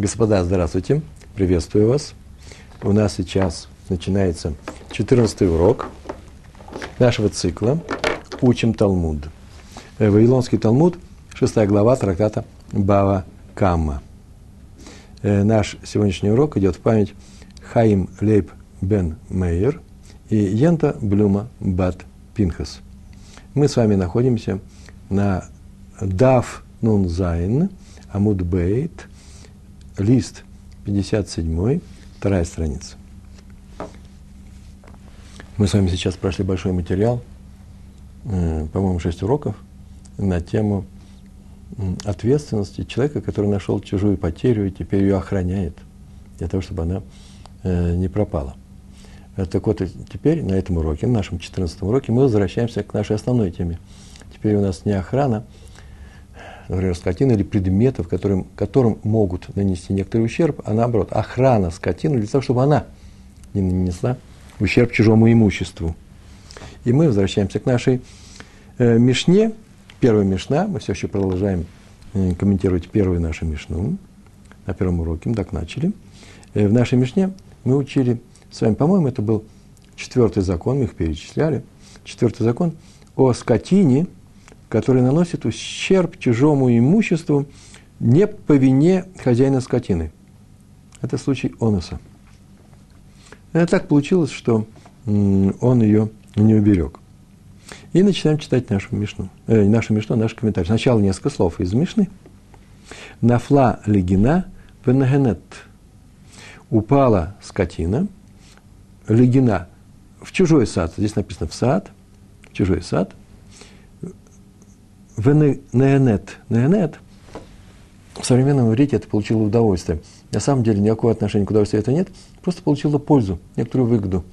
Господа, здравствуйте. Приветствую вас. У нас сейчас начинается 14 урок нашего цикла «Учим Талмуд». Э, Вавилонский Талмуд, 6 глава трактата Бава Камма. Э, наш сегодняшний урок идет в память Хаим Лейб Бен Мейер и Йента Блюма Бат Пинхас. Мы с вами находимся на Дав Нун Зайн, Амуд Бейт, лист 57, вторая страница. Мы с вами сейчас прошли большой материал, э, по-моему, шесть уроков на тему ответственности человека, который нашел чужую потерю и теперь ее охраняет, для того, чтобы она э, не пропала. Э, так вот, теперь на этом уроке, на нашем 14 уроке, мы возвращаемся к нашей основной теме. Теперь у нас не охрана, например, скотины или предметов, которым, которым могут нанести некоторый ущерб, а наоборот, охрана скотины для того, чтобы она не нанесла ущерб чужому имуществу. И мы возвращаемся к нашей э, Мишне, первая Мишна, мы все еще продолжаем э, комментировать первую нашу Мишну, на первом уроке, мы так начали. Э, в нашей Мишне мы учили с вами, по-моему, это был четвертый закон, мы их перечисляли, четвертый закон о скотине – который наносит ущерб чужому имуществу не по вине хозяина скотины. Это случай Онуса. Это так получилось, что он ее не уберег. И начинаем читать нашу Мишну. Э, нашу Мишну, наш комментарий. Сначала несколько слов из Мишны. Нафла легина венагенет. Упала скотина, легина в чужой сад. Здесь написано в сад, в чужой сад неонет. Неонет в современном иврите это получило удовольствие. На самом деле никакого отношения к удовольствию это нет, просто получила пользу, некоторую выгоду.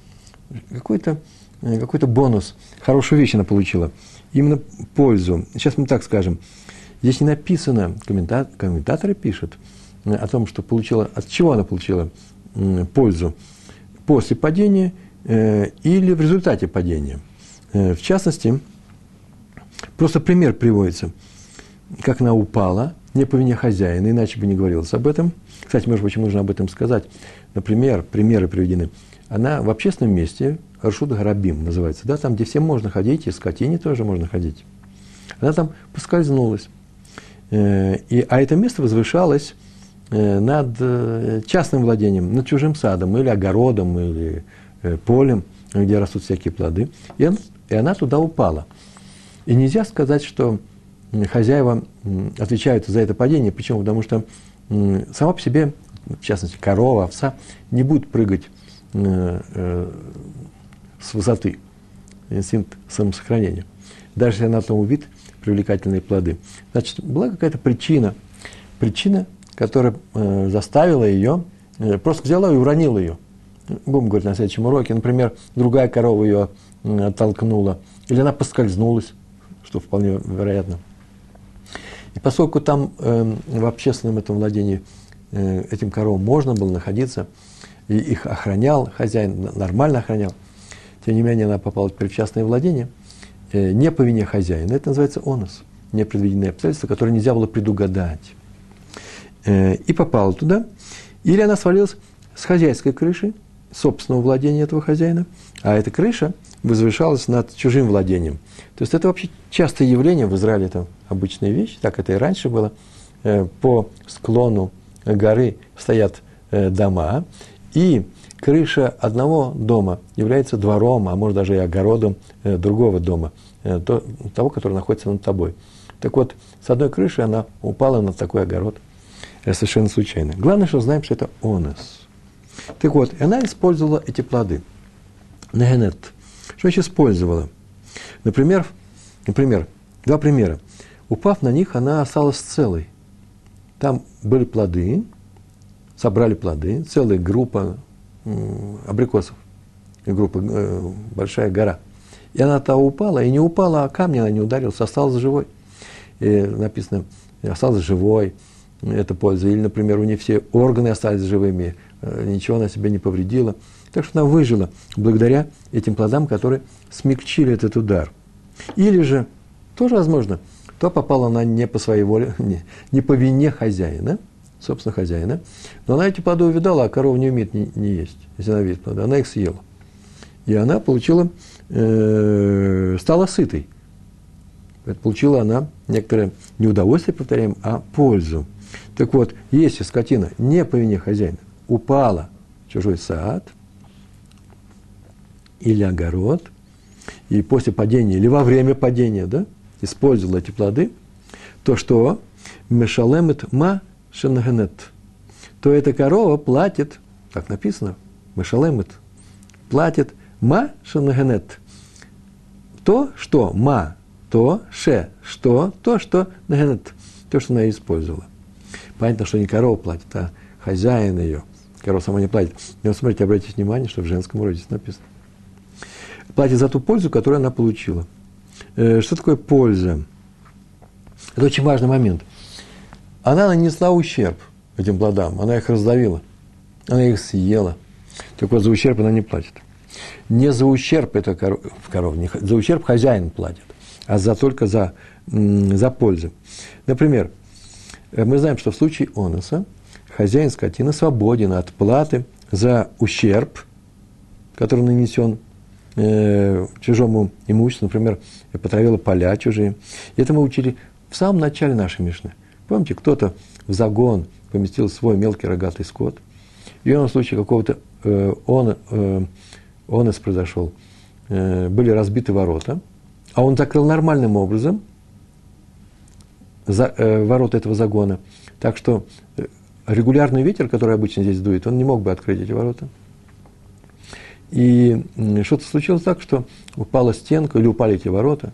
Какой-то э, какой бонус, хорошую вещь она получила. Именно пользу. Сейчас мы так скажем. Здесь не написано, комментатор, комментаторы пишут э, о том, что получила, от чего она получила пользу. После падения э, или в результате падения. В частности, Просто пример приводится, как она упала, не по вине хозяина, иначе бы не говорилось об этом. Кстати, может быть, нужно об этом сказать. Например, примеры приведены. Она в общественном месте, Аршут Гарабим называется, да, там, где всем можно ходить, и скотине тоже можно ходить. Она там поскользнулась. Э, и, а это место возвышалось э, над э, частным владением, над чужим садом, или огородом, или полем, где растут всякие плоды. И и она туда упала – и нельзя сказать, что хозяева отвечают за это падение. Почему? Потому что сама по себе, в частности, корова, овца, не будет прыгать э, э, с высоты. Инстинкт самосохранения. Даже если она там увидит привлекательные плоды. Значит, была какая-то причина, причина, которая э, заставила ее, просто взяла и уронила ее. Будем говорить на следующем уроке. Например, другая корова ее оттолкнула, или она поскользнулась что вполне вероятно. И поскольку там э, в общественном этом владении э, этим коровам можно было находиться, и их охранял хозяин, нормально охранял, тем не менее она попала в частное владение, э, не по вине хозяина. Это называется онос, непредвиденные обстоятельства, которые нельзя было предугадать. Э, и попала туда, или она свалилась с хозяйской крыши, собственного владения этого хозяина, а эта крыша возвышалась над чужим владением. То есть это вообще частое явление в Израиле, это обычная вещь, так это и раньше было. Э, по склону горы стоят э, дома, и крыша одного дома является двором, а может даже и огородом э, другого дома, того, который находится над тобой. Так вот, с одной крыши она упала на такой огород совершенно случайно. Главное, что знаем, что это онес. Так вот, она использовала эти плоды. Нехенет. Что значит использовала? Например, например, два примера. Упав на них, она осталась целой. Там были плоды, собрали плоды, целая группа абрикосов, группа, э, большая гора. И она то упала, и не упала, а камни она не ударилась, осталась живой. И написано, осталась живой, это польза. Или, например, у нее все органы остались живыми, э, ничего она себе не повредила. Так что она выжила благодаря этим плодам, которые смягчили этот удар. Или же, тоже возможно, то попала она не по своей воле, не, не по вине хозяина, собственно, хозяина. Но она эти плоды увидала, а корова не умеет не, не есть, если она видит плоды. Она их съела. И она получила, э, стала сытой. Это получила она некоторое неудовольствие, повторяем, а пользу. Так вот, если скотина не по вине хозяина упала в чужой сад или огород, и после падения, или во время падения, да, использовала эти плоды, то что? Мешалемет ма шенагенет. То эта корова платит, так написано, мешалемет, платит ма шенагенет. То, что ма то, ше, что, то, что нагенет, то, что она использовала. Понятно, что не корова платит, а хозяин ее. Корова сама не платит. Но смотрите, обратите внимание, что в женском роде здесь написано. Платит за ту пользу, которую она получила. Э, что такое польза? Это очень важный момент. Она нанесла ущерб этим плодам, она их раздавила, она их съела. Так вот, за ущерб она не платит. Не за ущерб это коров, коров не, за ущерб хозяин платит а за, только за, за пользу. Например, э, мы знаем, что в случае оноса хозяин скотины свободен от платы за ущерб, который нанесен э, чужому имуществу, например, потравила поля чужие. И это мы учили в самом начале нашей Мишны. Помните, кто-то в загон поместил свой мелкий рогатый скот, и он в случае какого-то э, он, э, онос произошел, э, были разбиты ворота – а он закрыл нормальным образом за, ворота этого загона. Так что регулярный ветер, который обычно здесь дует, он не мог бы открыть эти ворота. И что-то случилось так, что упала стенка или упали эти ворота,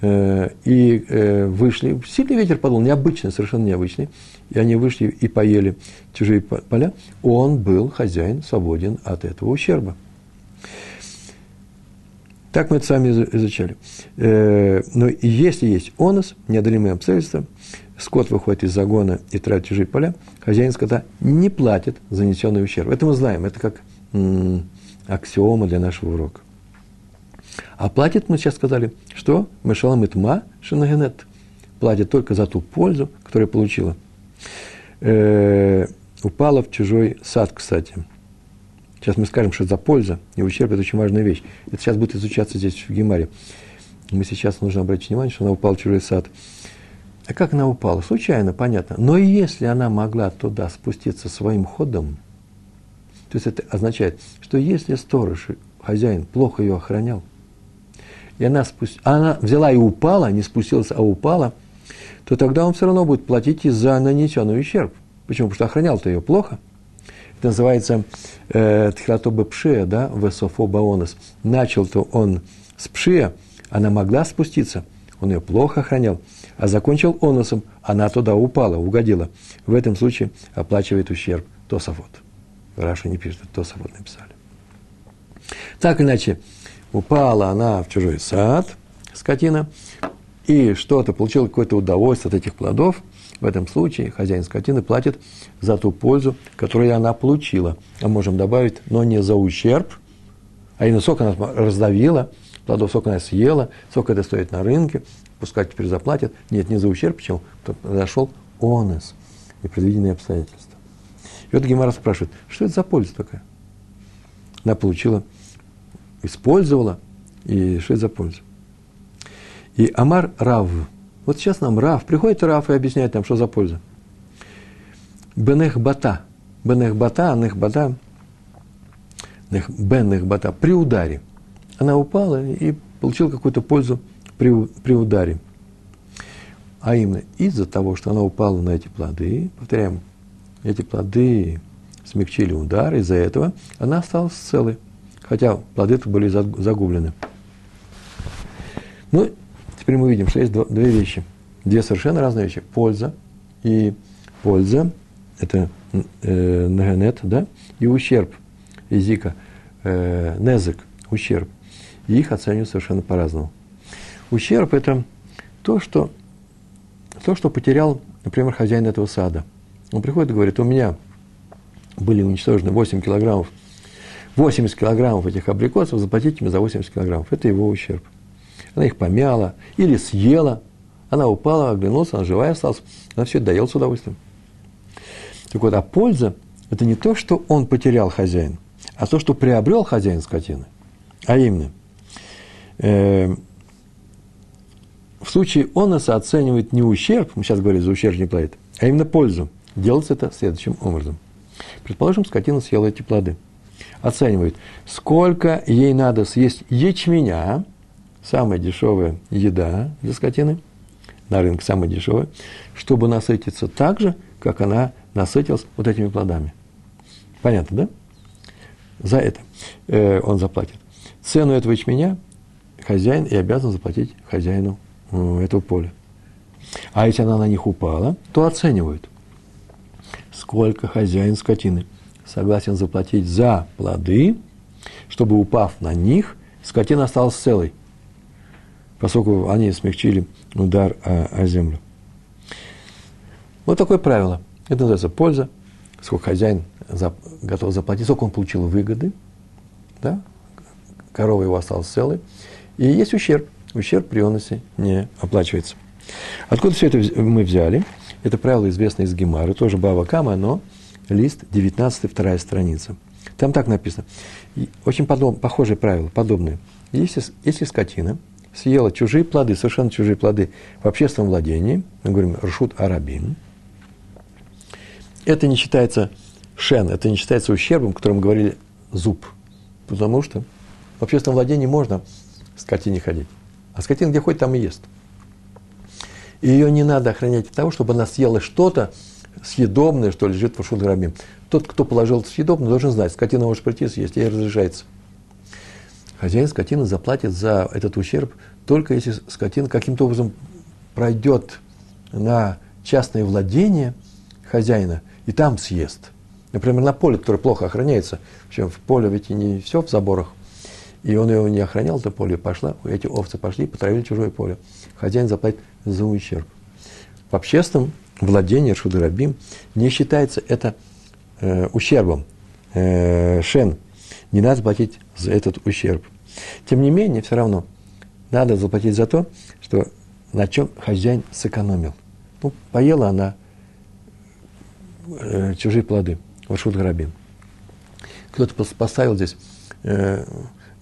э, и э, вышли. Сильный ветер подул, необычный, совершенно необычный. И они вышли и поели чужие поля. Он был хозяин, свободен от этого ущерба. Так мы это с вами изучали. Э, но если есть онос, неодолимые обстоятельства, скот выходит из загона и тратит чужие поля, хозяин скота не платит за нанесенный ущерб. Это мы знаем, это как аксиома для нашего урока. А платит, мы сейчас сказали, что Мешалам Итма Шинагенет платит только за ту пользу, которую получила. Э, упала в чужой сад, кстати – Сейчас мы скажем, что за польза и ущерб – это очень важная вещь. Это сейчас будет изучаться здесь, в Гемаре. Мы сейчас нужно обратить внимание, что она упала в чужой сад. А как она упала? Случайно, понятно. Но если она могла туда спуститься своим ходом, то есть это означает, что если сторож, хозяин, плохо ее охранял, и она, спуст... она взяла и упала, не спустилась, а упала, то тогда он все равно будет платить и за нанесенный ущерб. Почему? Потому что охранял-то ее плохо – это называется э, тхилатоба пшия, да, весофо баонос. Начал-то он с пшия, она могла спуститься, он ее плохо охранял, а закончил оносом, она туда упала, угодила. В этом случае оплачивает ущерб Тософот. Раша не пишет, Тософот написали. Так иначе, упала она в чужой сад, скотина, и что-то, получила какое-то удовольствие от этих плодов – в этом случае хозяин скотины платит за ту пользу, которую она получила. А можем добавить, но не за ущерб, а именно сок она раздавила, плодов сок она съела, сок это стоит на рынке, пускай теперь заплатит. Нет, не за ущерб, почему? Произошел онес, непредвиденные обстоятельства. И вот Гемара спрашивает, что это за польза такая? Она получила, использовала, и что это за польза? И Амар Рав, вот сейчас нам Раф, приходит Раф и объясняет нам, что за польза. Бенех бата. Бенех бата, анех бата. Бенех бата. При ударе. Она упала и получила какую-то пользу при, при ударе. А именно из-за того, что она упала на эти плоды, повторяем, эти плоды смягчили удар, из-за этого она осталась целой. Хотя плоды были загублены. Ну, Теперь мы видим, что есть две вещи, две совершенно разные вещи. Польза и польза, это э, да, и ущерб, языка, э, незык, ущерб. И их оценивают совершенно по-разному. Ущерб – это то что, то, что потерял, например, хозяин этого сада. Он приходит и говорит, у меня были уничтожены 8 килограммов, 80 килограммов этих абрикосов, заплатите мне за 80 килограммов. Это его ущерб она их помяла или съела, она упала, оглянулась, она живая осталась, она все это доела с удовольствием. Так вот, а польза – это не то, что он потерял хозяин, а то, что приобрел хозяин скотины. А именно, э, в случае оноса оценивает не ущерб, мы сейчас говорим, за ущерб не платит, а именно пользу. Делается это следующим образом. Предположим, скотина съела эти плоды. Оценивает, сколько ей надо съесть ячменя, самая дешевая еда для скотины, на рынке самая дешевая, чтобы насытиться так же, как она насытилась вот этими плодами. Понятно, да? За это э, он заплатит. Цену этого ячменя хозяин и обязан заплатить хозяину этого поля. А если она на них упала, то оценивают, сколько хозяин скотины согласен заплатить за плоды, чтобы, упав на них, скотина осталась целой, поскольку они смягчили удар о, о землю. Вот такое правило. Это называется польза, сколько хозяин за, готов заплатить, сколько он получил выгоды, да? корова его осталась целой, и есть ущерб. Ущерб при оносе не оплачивается. Откуда все это мы взяли? Это правило известно из Гемары, тоже Бава Кама, но лист 19, вторая страница. Там так написано. Очень подоб, похожее правило, подобное. Если, если скотина съела чужие плоды, совершенно чужие плоды в общественном владении, мы говорим ршут арабин, это не считается шен, это не считается ущербом, о котором говорили зуб. Потому что в общественном владении можно скотине ходить. А скотина где ходит, там и ест. И ее не надо охранять от того, чтобы она съела что-то съедобное, что лежит в Ашут Тот, кто положил съедобное, должен знать, скотина может прийти съесть, ей разрешается. Хозяин скотины заплатит за этот ущерб только если скотина каким-то образом пройдет на частное владение хозяина и там съест. Например, на поле, которое плохо охраняется, причем в поле ведь и не все в заборах, и он его не охранял, это поле пошло, эти овцы пошли и потравили чужое поле. Хозяин заплатит за ущерб. В общественном владении Шударабим не считается это э, ущербом. Э, шен. Не надо платить за этот ущерб. Тем не менее, все равно надо заплатить за то, что на чем хозяин сэкономил. Ну, поела она э, чужие плоды, Вашут Гарабин. Кто-то поставил здесь, э,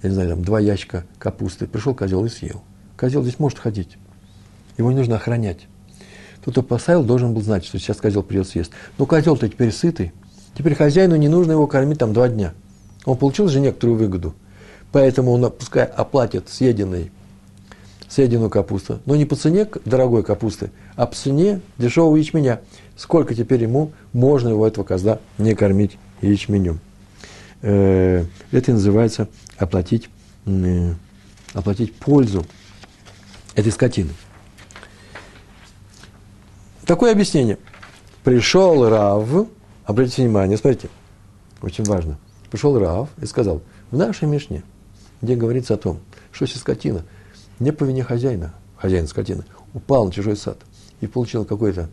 я не знаю, там, два ящика капусты, пришел козел и съел. Козел здесь может ходить. Его не нужно охранять. Тот, кто поставил, должен был знать, что сейчас козел придет съест. Но козел-то теперь сытый. Теперь хозяину не нужно его кормить там два дня. Он получил же некоторую выгоду. Поэтому он пускай оплатит съеденный, съеденную капусту. Но не по цене дорогой капусты, а по цене дешевого ячменя. Сколько теперь ему можно его, этого козла, не кормить ячменем. Э, это называется оплатить, оплатить пользу этой скотины. Такое объяснение. Пришел Рав, обратите внимание, смотрите, очень важно. Пришел Рав и сказал, в нашей Мишне, где говорится о том, что если скотина не по вине хозяина, хозяин скотины, упал на чужой сад и получил какой-то,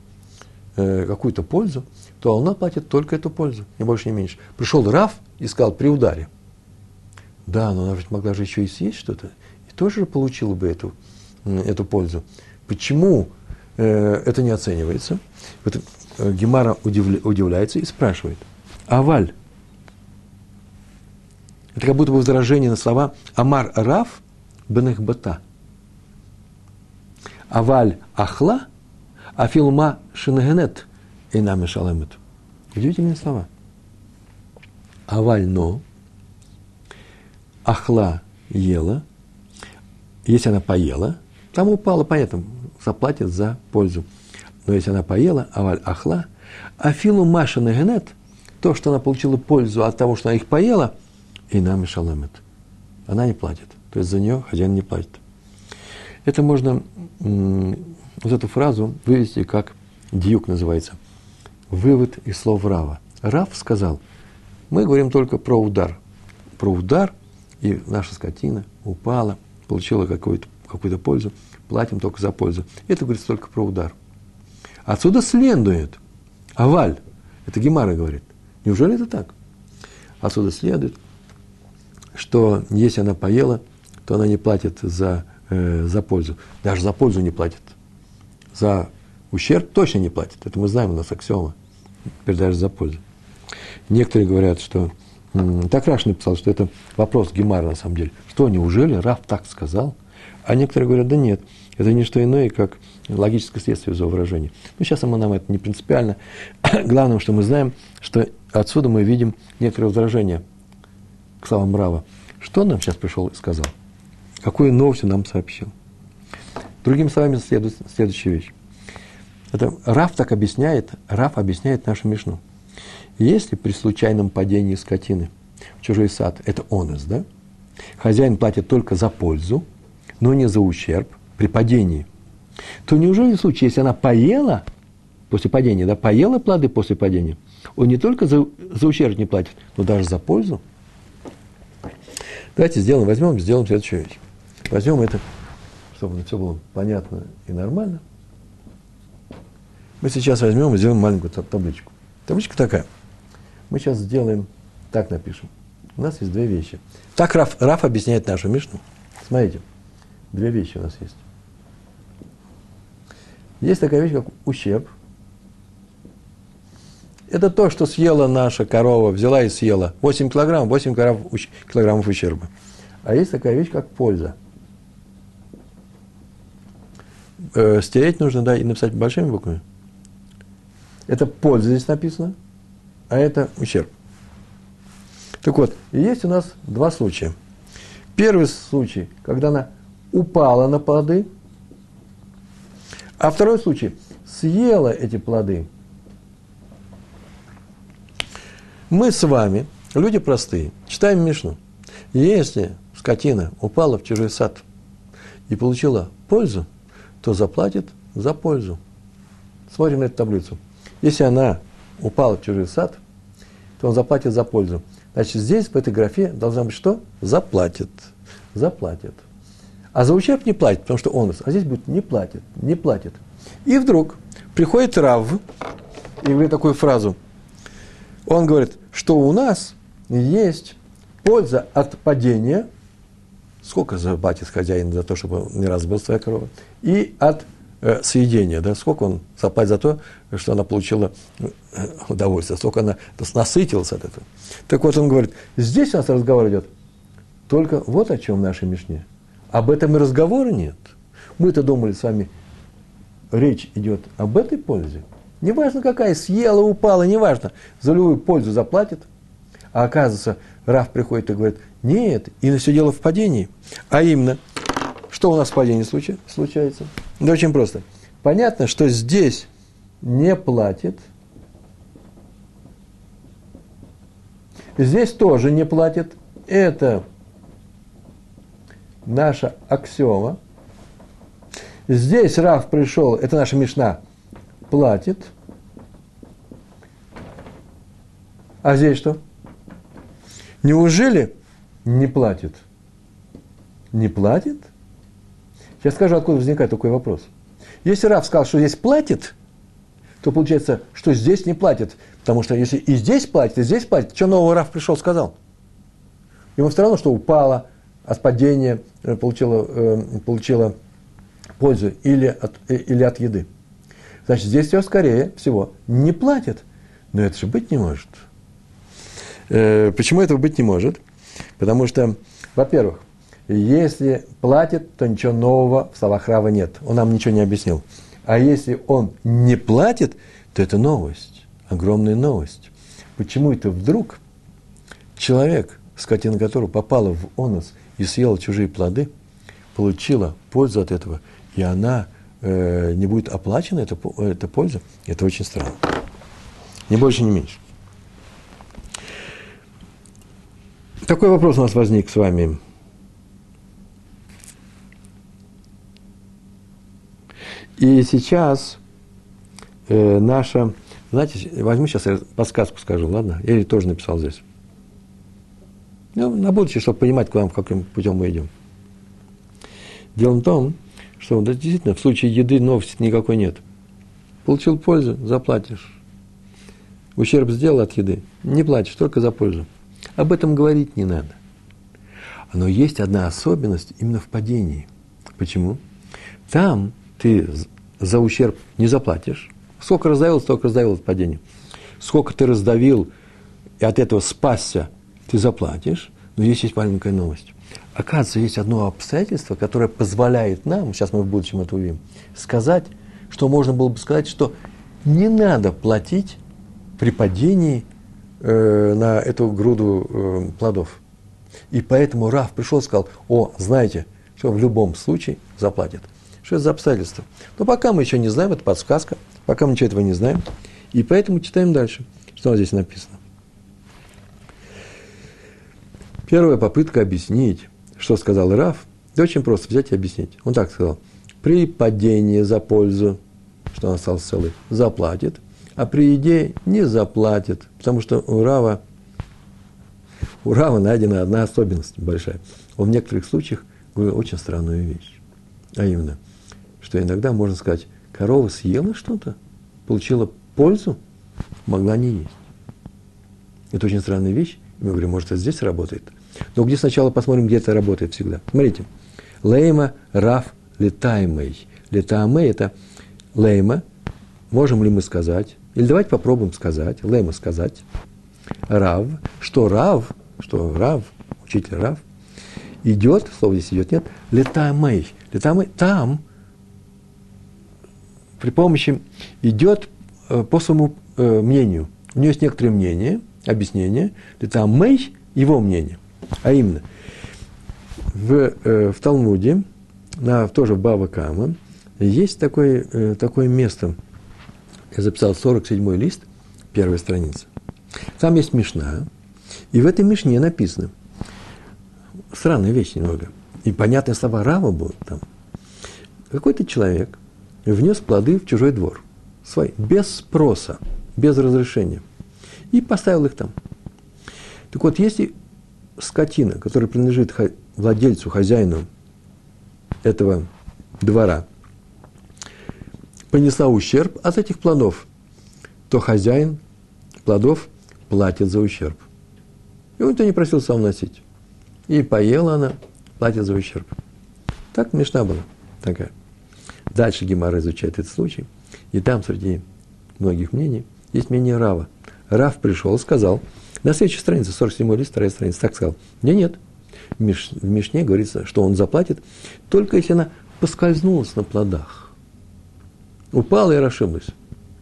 э, какую-то пользу, то она платит только эту пользу, ни больше, ни меньше. Пришел Рав и сказал при ударе. Да, но она ведь могла же еще и съесть что-то, и тоже получила бы эту, эту пользу. Почему это не оценивается. Вот, э, Гемара удивляется и спрашивает, Аваль, это как будто бы возражение на слова Амар Раф Бенехбата. Аваль Ахла, Афилма Шинагенет и нами шалемет. Удивительные слова. Аваль но, Ахла ела, если она поела, там упала, понятно, заплатит за пользу. Но если она поела, аваль ахла, афилу маша нагенет, то, что она получила пользу от того, что она их поела, и нам шалемет. Она не платит. То есть за нее хозяин не платит. Это можно, вот эту фразу вывести как дьюк называется. Вывод из слов Рава. Рав сказал, мы говорим только про удар. Про удар, и наша скотина упала, получила какую-то какую пользу платим только за пользу. Это говорится только про удар. Отсюда следует, аваль, это Гемара говорит, неужели это так? Отсюда следует, что если она поела, то она не платит за, э, за пользу. Даже за пользу не платит. За ущерб точно не платит. Это мы знаем, у нас аксиома. теперь за пользу. Некоторые говорят, что так Раш написал, что это вопрос Гемара на самом деле. Что, неужели Раф так сказал? А некоторые говорят, да нет, это не что иное, как логическое следствие злоуважения. Ну, сейчас нам это не принципиально. Главное, что мы знаем, что отсюда мы видим некоторое возражение к словам Рава. Что он нам сейчас пришел и сказал? Какую новость он нам сообщил? Другими словами, следует следующая вещь. Это Раф так объясняет, Раф объясняет нашу Мишну. Если при случайном падении скотины в чужой сад, это онес, да? Хозяин платит только за пользу, но не за ущерб при падении, то неужели в случае, если она поела после падения, да, поела плоды после падения, он не только за, за ущерб не платит, но даже за пользу? Давайте сделаем, возьмем, сделаем следующую вещь. Возьмем это, чтобы все было понятно и нормально. Мы сейчас возьмем и сделаем маленькую табличку. Табличка такая. Мы сейчас сделаем, так напишем. У нас есть две вещи. Так Раф, Раф объясняет нашу Мишну. Смотрите, две вещи у нас есть. Есть такая вещь, как ущерб. Это то, что съела наша корова, взяла и съела. 8 килограммов, 8 килограммов ущерба. А есть такая вещь, как польза. Э, стереть нужно, да, и написать большими буквами. Это польза здесь написано, а это ущерб. Так вот, есть у нас два случая. Первый случай, когда она упала на плоды – а второй случай, съела эти плоды. Мы с вами, люди простые, читаем Мишну. Если скотина упала в чужой сад и получила пользу, то заплатит за пользу. Смотрим на эту таблицу. Если она упала в чужой сад, то он заплатит за пользу. Значит, здесь, в этой графе, должна быть что? Заплатит. Заплатит. А за ущерб не платит, потому что он, а здесь будет не платит, не платит. И вдруг приходит Рав и говорит такую фразу. Он говорит, что у нас есть польза от падения, сколько заплатит хозяин за то, чтобы не разбил своя корова, и от э, съедения, да, сколько он заплатит за то, что она получила э, удовольствие, сколько она насытилась от этого. Так вот он говорит, здесь у нас разговор идет только вот о чем в нашей Мишне. Об этом и разговора нет. Мы-то думали с вами, речь идет об этой пользе. Неважно какая, съела, упала, неважно. За любую пользу заплатит. А оказывается, Раф приходит и говорит, нет, и на все дело в падении. А именно, что у нас в падении случается? Да очень просто. Понятно, что здесь не платит. Здесь тоже не платит. Это наша аксиома. Здесь Раф пришел, это наша Мишна, платит. А здесь что? Неужели не платит? Не платит? Сейчас скажу, откуда возникает такой вопрос. Если Раф сказал, что здесь платит, то получается, что здесь не платит. Потому что если и здесь платит, и здесь платит, что нового Раф пришел, сказал? Ему все равно, что упало, от падения э, получила, э, получила пользу или от, э, или от еды. Значит, здесь все скорее всего не платят. Но это же быть не может. Почему этого быть не может? Потому что, во-первых, если платит, то ничего нового в словах Рава нет. Он нам ничего не объяснил. А если он не платит, то это новость, огромная новость. Почему это вдруг человек, скотина которого попала в онос и съела чужие плоды, получила пользу от этого, и она э, не будет оплачена, эта, эта польза, это очень странно. Ни больше, ни меньше. Такой вопрос у нас возник с вами. И сейчас э, наша, знаете, возьму сейчас я подсказку скажу, ладно? Я ее тоже написал здесь. Ну, на будущее, чтобы понимать, куда, каким путем мы идем. Дело в том, что да, действительно в случае еды новости никакой нет. Получил пользу, заплатишь. Ущерб сделал от еды, не платишь, только за пользу. Об этом говорить не надо. Но есть одна особенность именно в падении. Почему? Там ты за ущерб не заплатишь. Сколько раздавил, столько раздавил от падения. сколько ты раздавил, и от этого спасся, ты заплатишь. Но здесь есть маленькая новость. Оказывается, есть одно обстоятельство, которое позволяет нам, сейчас мы в будущем это увидим, сказать, что можно было бы сказать, что не надо платить при падении э, на эту груду э, плодов. И поэтому Раф пришел и сказал, о, знаете, что в любом случае заплатит. Что это за обстоятельства? Но пока мы еще не знаем, это подсказка, пока мы ничего этого не знаем. И поэтому читаем дальше, что здесь написано. Первая попытка объяснить, что сказал Раф, это очень просто взять и объяснить. Он так сказал. При падении за пользу, что он остался целый, заплатит, а при еде не заплатит, потому что у Рава, у Рава найдена одна особенность большая. Он в некоторых случаях говорил очень странную вещь. А именно, что иногда можно сказать, корова съела что-то, получила пользу, могла не есть. Это очень странная вещь. Мы говорим, может, это здесь работает. Но где сначала посмотрим, где это работает всегда. Смотрите. Лейма, раф, летаемый. Летаемый – это лейма. Можем ли мы сказать? Или давайте попробуем сказать. Лейма сказать. Рав. Что рав? Что рав? Учитель рав. Идет, слово здесь идет, нет. Летаемый. Летаемый там при помощи идет э, по своему э, мнению. У него есть некоторые мнения, объяснения. Летаемый – его мнение. А именно, в, э, в Талмуде, на, тоже в Бава Кама, есть такое, э, такое место. Я записал 47-й лист, первая страница. Там есть Мишна, и в этой Мишне написано, странная вещь немного, и понятные слова Рава будут там. Какой-то человек внес плоды в чужой двор, свой, без спроса, без разрешения, и поставил их там. Так вот, если скотина, которая принадлежит владельцу, хозяину этого двора, понесла ущерб от этих плодов, то хозяин плодов платит за ущерб. И он то не просил сам носить. И поела она, платит за ущерб. Так Мишна была такая. Дальше Гемара изучает этот случай. И там среди многих мнений есть мнение Рава. Рав пришел, сказал – на следующей странице, 47 лист, вторая страница, так сказал. Нет, нет. В, Миш, в Мишне говорится, что он заплатит, только если она поскользнулась на плодах. Упала и расшиблась.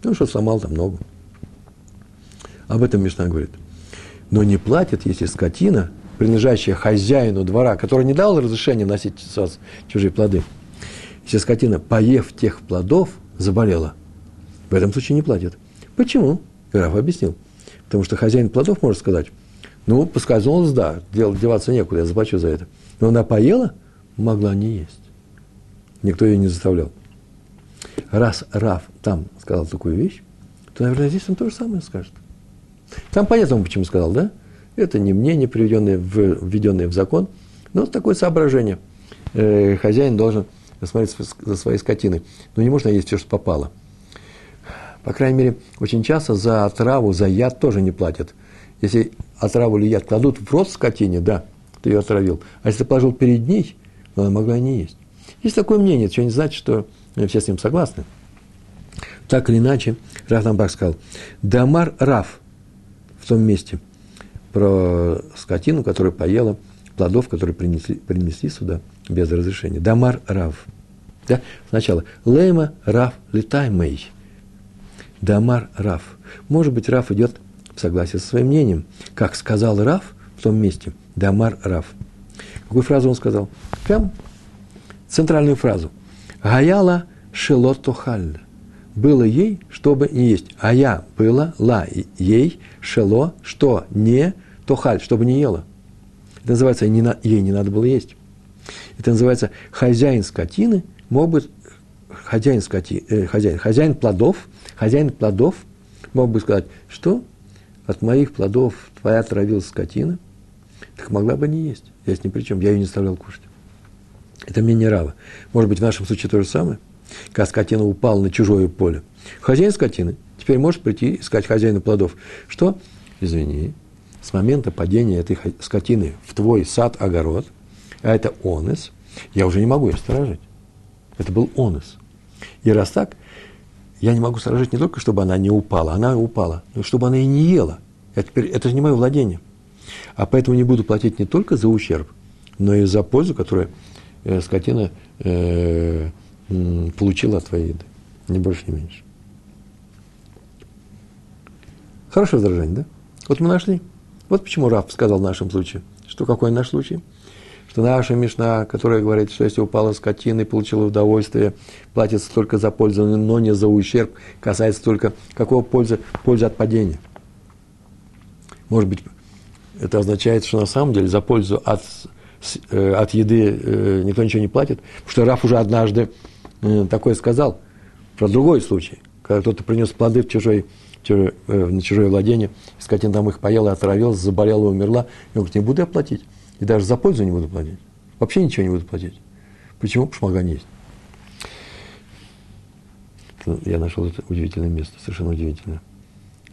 Ну, что сломал там ногу. Об этом Мишна говорит. Но не платит, если скотина, принадлежащая хозяину двора, который не дал разрешения носить чужие плоды, если скотина, поев тех плодов, заболела, в этом случае не платит. Почему? Граф объяснил – Потому что хозяин плодов может сказать, ну, поскользнулась, да, дел, деваться некуда, я заплачу за это. Но она поела, могла не есть. Никто ее не заставлял. Раз Раф там сказал такую вещь, то, наверное, здесь он то же самое скажет. Там понятно, он почему сказал, да? Это не мнение, приведенное в, введенное в закон, но такое соображение. Э, хозяин должен смотреть за своей скотиной. Но не можно есть все, что попало. По крайней мере, очень часто за отраву, за яд тоже не платят. Если отраву или яд кладут в рот скотине, да, ты ее отравил. А если положил перед ней, то она могла не есть. Есть такое мнение, это не значит, что все с ним согласны. Так или иначе, Раф сказал, Дамар Раф в том месте про скотину, которая поела плодов, которые принесли, принесли сюда без разрешения. Дамар Рав. Да? Сначала Лейма Рав Летаймей. Дамар Раф. Может быть, Раф идет в согласии со своим мнением. Как сказал Раф в том месте. Дамар Раф. Какую фразу он сказал? Прям центральную фразу. Гаяла шелотохаль. Было ей, чтобы не есть. А я было, ла, ей, шело, что не, тохаль, чтобы не ела. Это называется, ей не надо было есть. Это называется, хозяин скотины мог быть, хозяин, скоти, э, хозяин, хозяин плодов хозяин плодов мог бы сказать, что от моих плодов твоя травила скотина, так могла бы не есть. Я с ним при чем, я ее не заставлял кушать. Это мне не рава. Может быть, в нашем случае то же самое. Когда скотина упала на чужое поле. Хозяин скотины теперь может прийти и сказать хозяину плодов, что, извини, с момента падения этой скотины в твой сад, огород, а это онес, я уже не могу ее сторожить. Это был онес. И раз так, я не могу сторожить не только, чтобы она не упала, она упала, но чтобы она и не ела. Я теперь, это же не мое владение. А поэтому не буду платить не только за ущерб, но и за пользу, которую э, скотина э, получила от твоей еды. Ни больше, ни меньше. Хорошее возражение, да? Вот мы нашли. Вот почему Раф сказал в нашем случае. Что какой наш случай? Что наша Мишна, которая говорит, что если упала скотина и получила удовольствие, платится только за пользу, но не за ущерб, касается только какого пользы? Пользы от падения. Может быть, это означает, что на самом деле за пользу от, э, от еды э, никто ничего не платит, потому что Раф уже однажды э, такое сказал про другой случай, когда кто-то принес плоды в чужой, на чужое владение, скотина там их поела, отравилась, заболела и умерла. И он говорит, не буду я платить. И даже за пользу не буду платить. Вообще ничего не буду платить. Почему? Потому что есть. Я нашел это удивительное место, совершенно удивительное.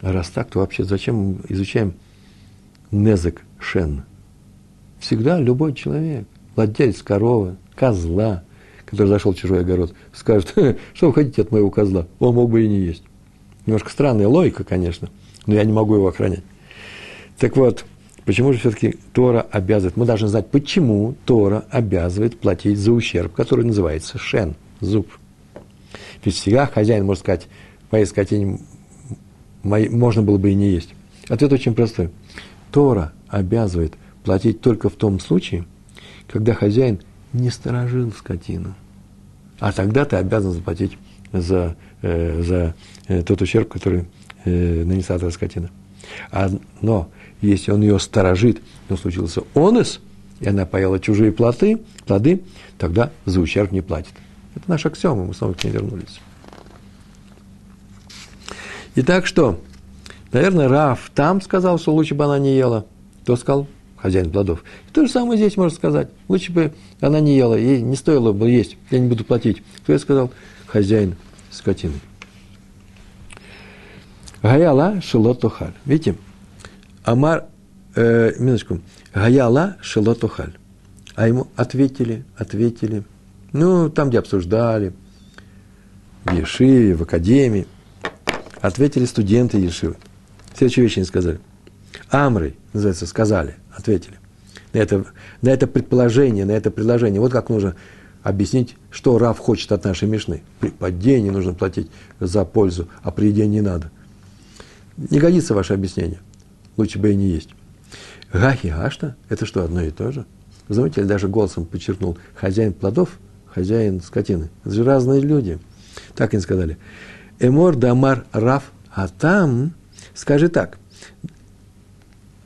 А раз так, то вообще зачем изучаем Незек Шен. Всегда любой человек, владелец коровы, козла, который зашел в чужой огород, скажет, что вы хотите от моего козла? Он мог бы и не есть. Немножко странная логика, конечно, но я не могу его охранять. Так вот, почему же все-таки Тора обязывает? Мы должны знать, почему Тора обязывает платить за ущерб, который называется шен, зуб. Ведь всегда хозяин может сказать, моей скотине можно было бы и не есть. Ответ очень простой. Тора обязывает платить только в том случае, когда хозяин не сторожил скотину. А тогда ты обязан заплатить за, э, за э, тот ущерб, который э, нанесла твоя скотина. А, но если он ее сторожит, но случился онес, и она поела чужие плоды, плоды, тогда за ущерб не платит. Это наш аксиома, мы снова к ней вернулись. Итак, что? Наверное, Раф там сказал, что лучше бы она не ела. Кто сказал? Хозяин плодов. И то же самое здесь можно сказать. Лучше бы она не ела, ей не стоило бы есть, я не буду платить. Кто я сказал? Хозяин скотины. Гаяла шелотохаль. Видите? Амар, э, минуточку. Гаяла шелотохаль. А ему ответили, ответили. Ну, там, где обсуждали, в Ешиве, в Академии, ответили студенты Ешивы. Следующую вещь они сказали. Амры, называется, сказали, ответили. На это, на это предположение, на это предложение. Вот как нужно объяснить, что Рав хочет от нашей Мишны. При падении нужно платить за пользу, а при еде не надо. Не годится ваше объяснение. Лучше бы и не есть. Гахи Гашта – это что, одно и то же? Заметили, даже голосом подчеркнул, хозяин плодов, хозяин скотины. Это же разные люди. Так они сказали. Эмор дамар Рав, а там Скажи так.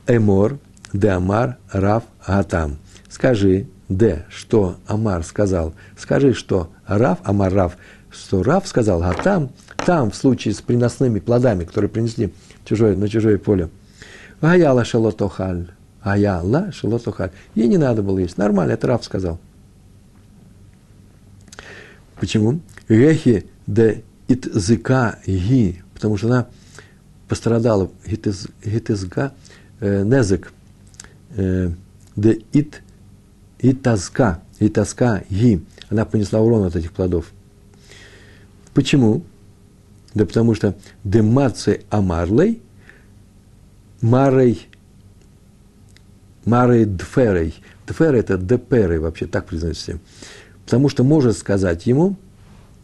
Эмор, де Амар, Рав, Гатам. Скажи, де, что Амар сказал. Скажи, что Рав, Амар, Рав, что Рав сказал Гатам, там, в случае с приносными плодами, которые принесли чужое, на чужое поле. Гаяла шалотохаль. Гаяла шалотохаль. Ей не надо было есть. Нормально, это Рав сказал. Почему? Гехи де итзыка ги. Потому что она пострадала гитезга, э, незек, э, де ит, итазка, итазка ги, она понесла урон от этих плодов. Почему? Да потому что демарце амарлей, марей, марей дферей. Дфер это деперей вообще, так произносится. Потому что может сказать ему,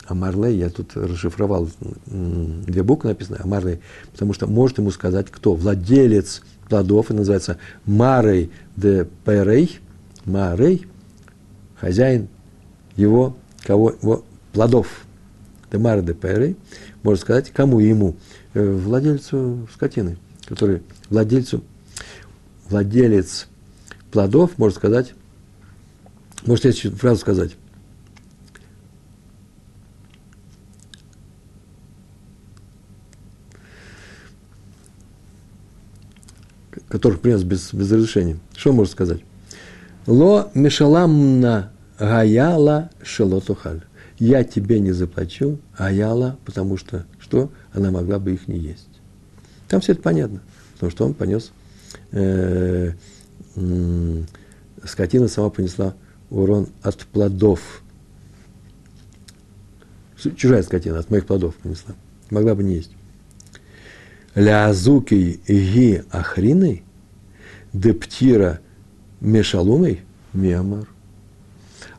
а Марлей, я тут расшифровал, две буквы написаны, а Марлей, потому что может ему сказать кто? Владелец плодов, и называется Марей де Перей, Марей, хозяин его, кого, его плодов. Де Маре де Перей, может сказать, кому ему? Э, владельцу скотины, который владельцу, владелец плодов, может сказать, может следующую фразу сказать, которых принес без, без разрешения. Что можно сказать? Ло мешаламна гаяла шелотухаль. Я тебе не заплачу, аяла, потому что что? Она могла бы их не есть. Там все это понятно, потому что он понес, э, э, скотина сама понесла урон от плодов. Чужая скотина от моих плодов понесла. могла бы не есть. Лязуки ги ахриной, дептира мешалумой мемар.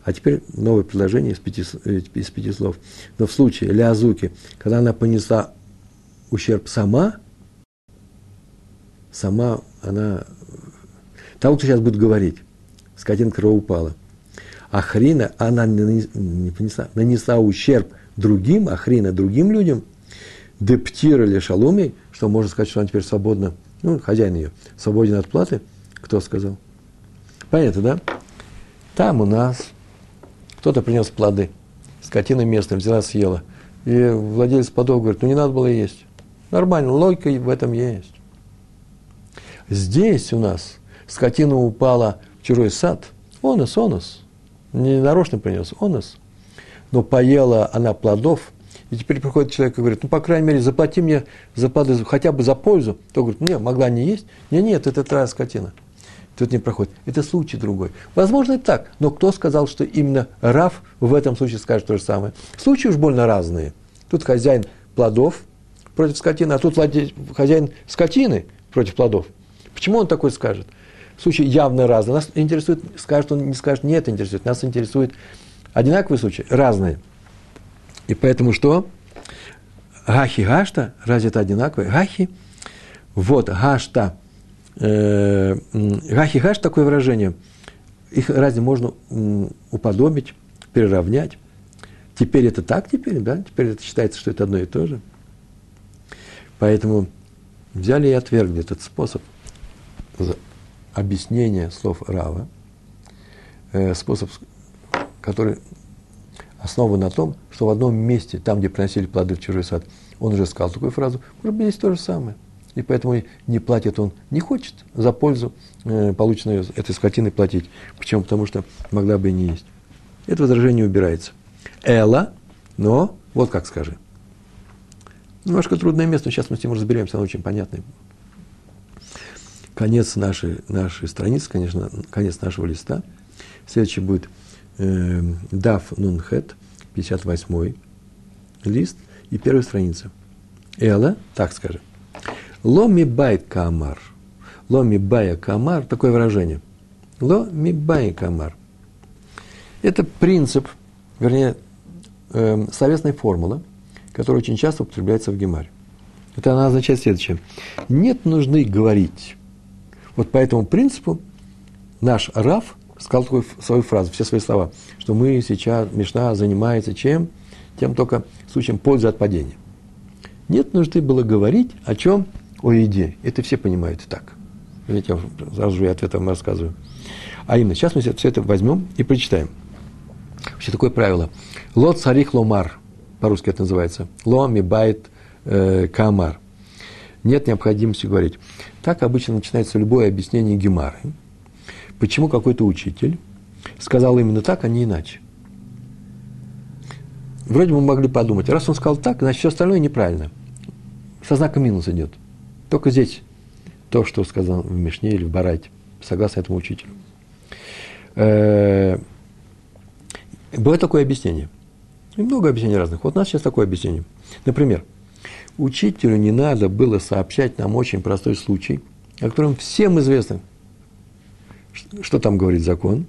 А теперь новое предложение из пяти, из пяти слов. Но в случае лязуки, когда она понесла ущерб сама, сама она, того, кто сейчас будет говорить, скотинка упала. А хрина, она не, нанесла ущерб другим, а хрина другим людям, дептира или шаломи, что можно сказать, что она теперь свободна, ну, хозяин ее, свободен от платы, кто сказал? Понятно, да? Там у нас кто-то принес плоды, скотина местная взяла, съела. И владелец плодов говорит, ну не надо было есть. Нормально, логика в этом есть. Здесь у нас скотина упала в чужой сад, онос, онос, не нарочно принес, онос, но поела она плодов, и теперь приходит человек и говорит, ну, по крайней мере, заплати мне за плоды хотя бы за пользу. То говорит, не, могла не есть. Не, нет, это твоя скотина. Тут не проходит. Это случай другой. Возможно, и так. Но кто сказал, что именно Раф в этом случае скажет то же самое? Случаи уж больно разные. Тут хозяин плодов против скотины, а тут хозяин скотины против плодов. Почему он такой скажет? Случай явно разный. Нас интересует, скажет он, не скажет, нет, интересует. Нас интересует одинаковые случаи, разные. И поэтому что? Гахи гашта, разве это одинаковые? Гахи, вот, гашта, э, гахи гаш, такое выражение, их разве можно уподобить, переравнять? Теперь это так теперь, да? Теперь это считается, что это одно и то же. Поэтому взяли и отвергли этот способ – объяснение слов Рава, э, способ, который основан на том, что в одном месте, там, где приносили плоды в чужой сад, он уже сказал такую фразу, может быть, здесь то же самое. И поэтому не платит он, не хочет за пользу, э, полученную этой скотины, платить. Почему? Потому что могла бы и не есть. Это возражение убирается. Эла, но, вот как скажи. Немножко трудное место, сейчас мы с ним разберемся, оно очень понятное конец нашей, нашей страницы, конечно, конец нашего листа. Следующий будет э, Дав Нунхет, 58 лист и первая страница. Эла, так скажем. Ломи бай камар. Ломи бая камар, такое выражение. Ломи бай камар. Это принцип, вернее, э, словесная формула, которая очень часто употребляется в Гемаре. Это она означает следующее. Нет нужды говорить вот по этому принципу наш Раф сказал такую свою фразу, все свои слова, что мы сейчас, Мишна занимается чем? Тем только случаем пользы от падения. Нет нужды было говорить о чем? О еде. Это все понимают так. Видите, я сразу же ответ вам рассказываю. А именно, сейчас мы все это возьмем и прочитаем. Вообще такое правило. Ло царих ломар. По-русски это называется. Ло ми байт э, камар нет необходимости говорить. Так обычно начинается любое объяснение Гемары. Почему какой-то учитель сказал именно так, а не иначе. Вроде бы мы могли подумать, раз он сказал так, значит, все остальное неправильно. Со знаком минус идет. Только здесь то, что сказал в Мишне или в Барайте, согласно этому учителю. Э, бывает такое объяснение. И много объяснений разных. Вот у нас сейчас такое объяснение. Например, Учителю не надо было сообщать нам очень простой случай, о котором всем известно, что там говорит закон,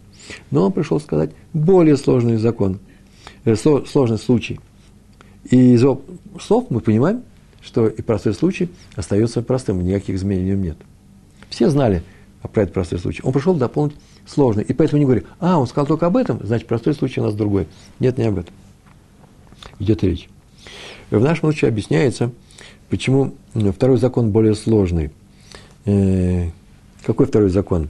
но он пришел сказать более сложный закон, э, сложный случай. И из слов мы понимаем, что и простой случай остается простым, никаких изменений в нем нет. Все знали про этот простой случай. Он пришел дополнить сложный. И поэтому не говорит, а, он сказал только об этом, значит, простой случай у нас другой. Нет, не об этом. Идет речь. В нашем случае объясняется, почему второй закон более сложный. Э, какой второй закон?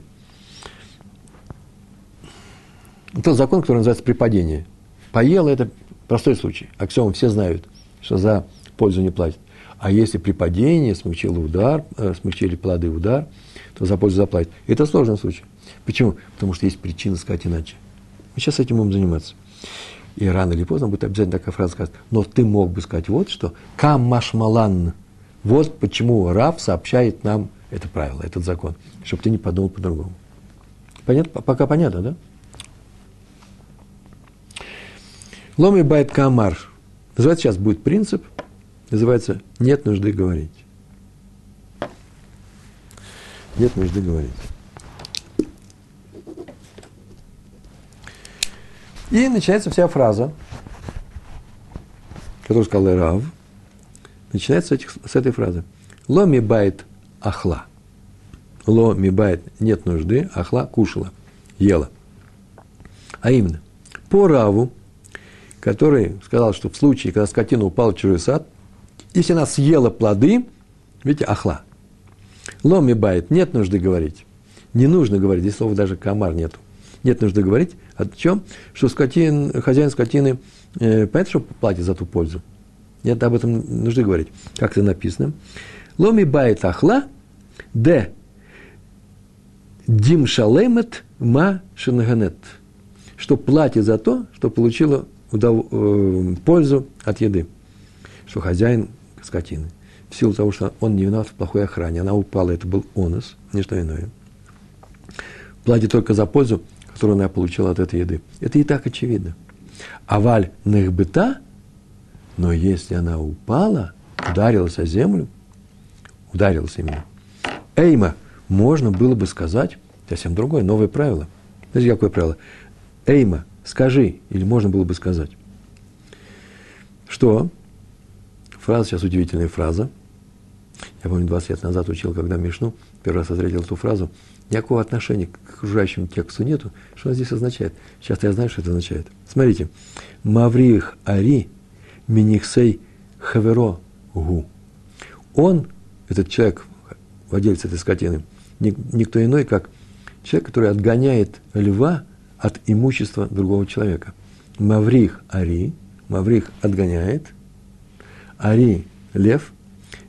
Тот закон, который называется припадение. Поел – это простой случай. Аксиом все знают, что за пользу не платят. А если при падении смягчил удар, э, смягчили плоды удар, то за пользу заплатит. Это сложный случай. Почему? Потому что есть причина сказать иначе. Мы сейчас этим будем заниматься. И рано или поздно будет обязательно такая фраза сказать. Но ты мог бы сказать вот что. Камашмалан. Вот почему Раф сообщает нам это правило, этот закон. Чтобы ты не подумал по-другому. Понятно? Пока понятно, да? Ломи байт камар. Называется сейчас будет принцип называется «нет нужды говорить». Нет нужды говорить. И начинается вся фраза, которую сказал Рав, начинается с, этих, с этой фразы. לא מיבעיא אכלה. לא מיבעיא нет нужды, אכלה кушала, ела. А именно, по Раву, который сказал, что в случае, когда скотина упала в чужой сад, если она съела плоды, видите, אכלה. לא מיבעיא, нет нужды говорить. Не нужно говорить, здесь слова даже комар нету. Нет нужды говорить о чем? Что скотин, хозяин скотины, э, понятно, что платит за ту пользу. Нет об этом нужды говорить. Как это написано? Ломи байт ахла, де дим шалемет ма шинаганет. Что платит за то, что получила удов... э, пользу от еды. Что хозяин скотины. В силу того, что он не виноват в плохой охране. Она упала, это был онос, не что иное. Платит только за пользу, которую она получила от этой еды. Это и так очевидно. А валь нахбыта, но если она упала, ударилась о землю, ударилась именно, эйма, можно было бы сказать совсем другое, новое правило. Знаете, какое правило? Эйма, скажи, или можно было бы сказать, что, фраза сейчас удивительная фраза, я помню, 20 лет назад учил, когда Мишну, первый раз встретил эту фразу, никакого отношения к окружающему тексту нету. Что она здесь означает? Сейчас я знаю, что это означает. Смотрите. Маврих Ари Минихсей Хаверо Гу. Он, этот человек, владелец этой скотины, никто иной, как человек, который отгоняет льва от имущества другого человека. Маврих Ари, Маврих отгоняет, Ари – лев,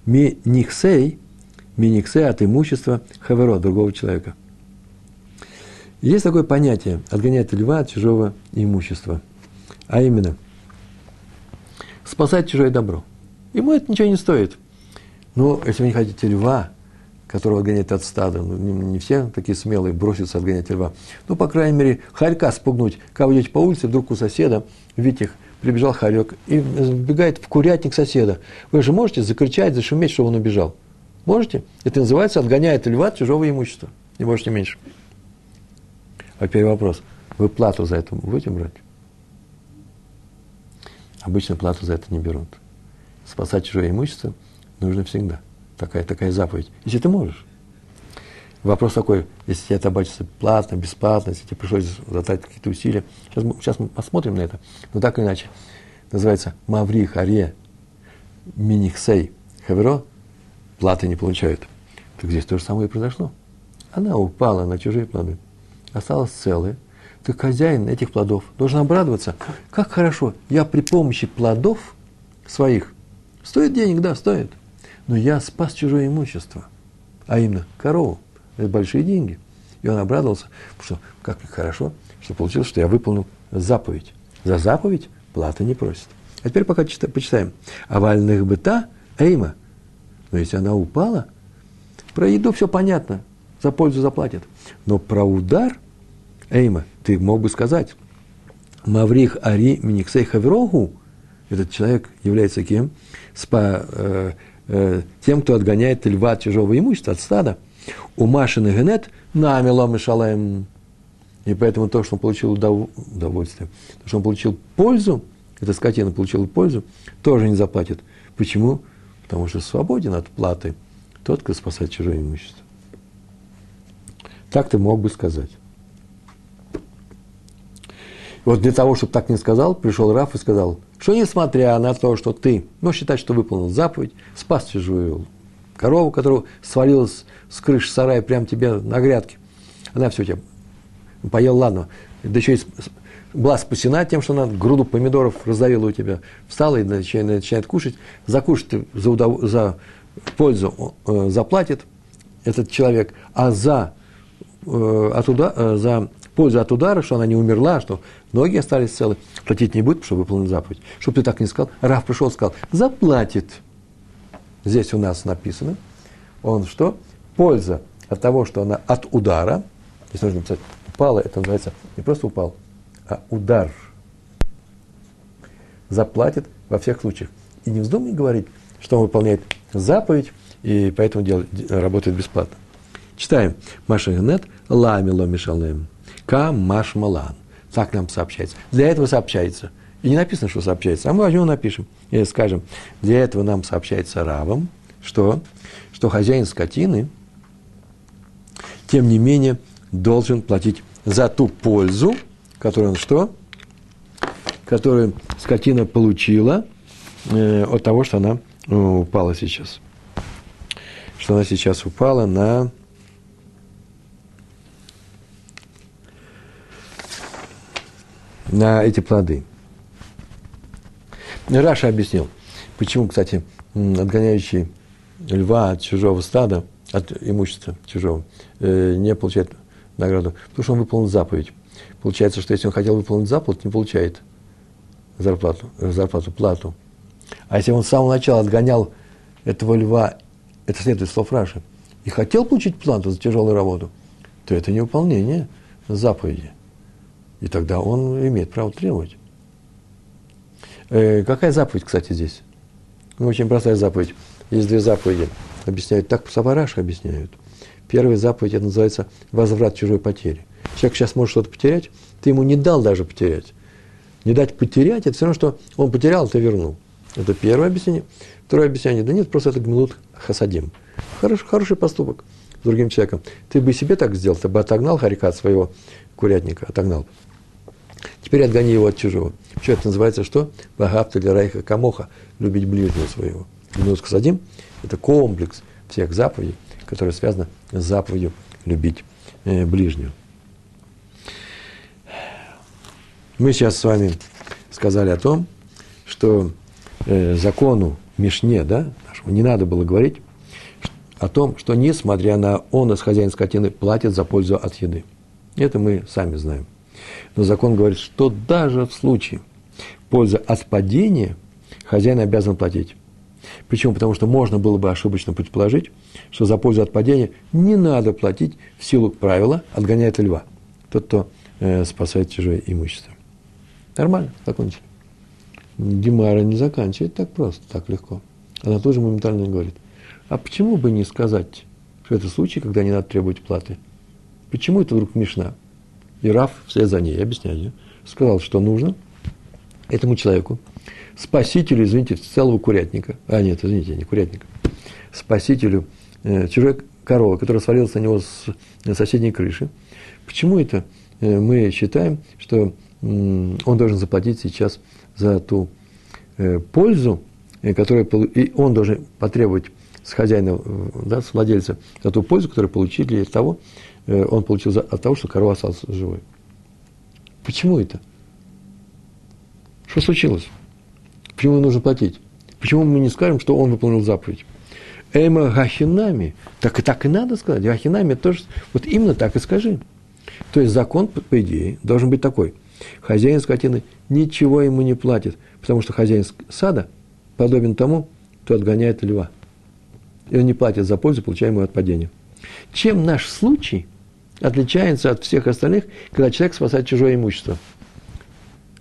Минихсей – Миниксе от имущества хаверо, другого человека. Есть такое понятие – отгонять льва от чужого имущества. А именно, спасать чужое добро. Ему это ничего не стоит. Но если вы не хотите льва, которого отгоняет от стада, ну, не, не все такие смелые бросятся отгонять льва, ну, по крайней мере, хорька спугнуть. Вы идете по улице, вдруг у соседа, видите прибежал хорек и вбегает в курятник соседа. Вы же можете закричать, зашуметь, что он убежал. Можете? Это называется отгоняет льва от чужого имущества. Не можете меньше. А теперь вопрос. Вы плату за это будете брать? Обычно плату за это не берут. Спасать чужое имущество нужно всегда. Такая, такая заповедь. Если ты можешь. Вопрос такой, если тебе это обычно платно, бесплатно, если тебе пришлось затратить какие-то усилия. Сейчас мы, сейчас мы посмотрим на это. Но так или иначе. Называется Маври Харе Минихсей Хаверо платы не получают. Так здесь то же самое и произошло. Она упала на чужие плоды, осталась целая. Так хозяин этих плодов должен обрадоваться. Как хорошо, я при помощи плодов своих, стоит денег, да, стоит, но я спас чужое имущество, а именно корову. Это большие деньги. И он обрадовался, что как хорошо, что получилось, что я выполнил заповедь. За заповедь платы не просит. А теперь пока почитаем. Овальных быта, эйма, но если она упала, про еду все понятно, за пользу заплатит. Но про удар, Эйма, ты мог бы сказать, Маврих Ари Миниксей Хаврогу, этот человек является кем? Спа, э, э, тем, кто отгоняет льва от чужого имущества, от стада. У Машины Генет намелом и шалаем. И поэтому то, что он получил удовольствие, то, что он получил пользу, эта скотина получила пользу, тоже не заплатит. Почему? потому что свободен от платы тот, кто спасает чужое имущество. Так ты мог бы сказать. Вот для того, чтобы так не сказал, пришел Раф и сказал, что несмотря на то, что ты, ну, считай, что выполнил заповедь, спас чужую корову, которая свалилась с крыши сарая прямо тебе на грядке, она все тебя поел, ладно, да еще и была спасена тем, что она груду помидоров раздавила у тебя, встала и начинает, начинает кушать, закушать за, удов... за пользу э, заплатит этот человек, а за, от уда... э, за пользу от удара, что она не умерла, что ноги остались целы, платить не будет, потому что заповедь. Чтобы ты так не сказал, Раф пришел и сказал, заплатит. Здесь у нас написано, он что? Польза от того, что она от удара, здесь нужно написать, упала, это называется, не просто упал, а удар заплатит во всех случаях. И не вздумай говорить, что он выполняет заповедь, и поэтому делает, работает бесплатно. Читаем. Машинет ламило мишалем. Кам машмалан. Так нам сообщается. Для этого сообщается. И не написано, что сообщается. А мы возьмем напишем. И скажем, для этого нам сообщается равом, что, что хозяин скотины, тем не менее, должен платить за ту пользу, которую он что? Которую скотина получила э, от того, что она э, упала сейчас. Что она сейчас упала на на эти плоды. Раша объяснил, почему, кстати, отгоняющий льва от чужого стада, от имущества чужого, э, не получает награду, потому что он выполнил заповедь. Получается, что если он хотел выполнить заповедь, не получает зарплату, зарплату, плату. А если он с самого начала отгонял этого льва, это следует слов Раши, и хотел получить плату за тяжелую работу, то это не выполнение заповеди. И тогда он имеет право требовать. Э, какая заповедь, кстати, здесь? Ну, очень простая заповедь. Есть две заповеди. Объясняют так, Савараш объясняют. Первая заповедь, это называется возврат чужой потери. Человек сейчас может что-то потерять, ты ему не дал даже потерять. Не дать потерять, это все равно, что он потерял, ты вернул. Это первое объяснение. Второе объяснение, да нет, просто это гмилут хасадим. Хороший, хороший поступок с другим человеком. Ты бы себе так сделал, ты бы отогнал харика от своего курятника, отогнал. Теперь отгони его от чужого. Что это называется что? Багапта для райха камоха, любить ближнего своего. Гмилут хасадим – это комплекс всех заповедей, которые связаны с заповедью любить э, ближнего. Мы сейчас с вами сказали о том, что э, закону Мишне, да, нашему, не надо было говорить о том, что несмотря на он из хозяин скотины платит за пользу от еды. Это мы сами знаем. Но закон говорит, что даже в случае пользы от падения хозяин обязан платить. Почему? Потому что можно было бы ошибочно предположить, что за пользу от падения не надо платить в силу правила отгоняет льва. Тот, кто э, спасает чужое имущество. Нормально, закончили. Гемара не заканчивает так просто, так легко. Она тоже моментально говорит. А почему бы не сказать, что это случай, когда не надо требовать платы? Почему это вдруг Мишна? И Раф вслед за ней, объясняю, сказал, что нужно этому человеку, спасителю, извините, целого курятника, а нет, извините, не курятника, спасителю э, чужой коровы, которая свалилась на него с соседней крыши. Почему это э, мы считаем, что он должен заплатить сейчас за ту э, пользу, э, которую и он должен потребовать с хозяина, да, с владельца, за ту пользу, которую получили от того, он получил от того, что корова осталась живой. Почему это? Что случилось? Почему нужно платить? Почему мы не скажем, что он выполнил заповедь? Эйма гахинами. Так и так и надо сказать. Гахинами тоже. Вот именно так и скажи. То есть закон, по идее, должен быть такой. Хозяин скотины ничего ему не платит, потому что хозяин сада подобен тому, кто отгоняет льва. И он не платит за пользу, получаемую от падения. Чем наш случай отличается от всех остальных, когда человек спасает чужое имущество?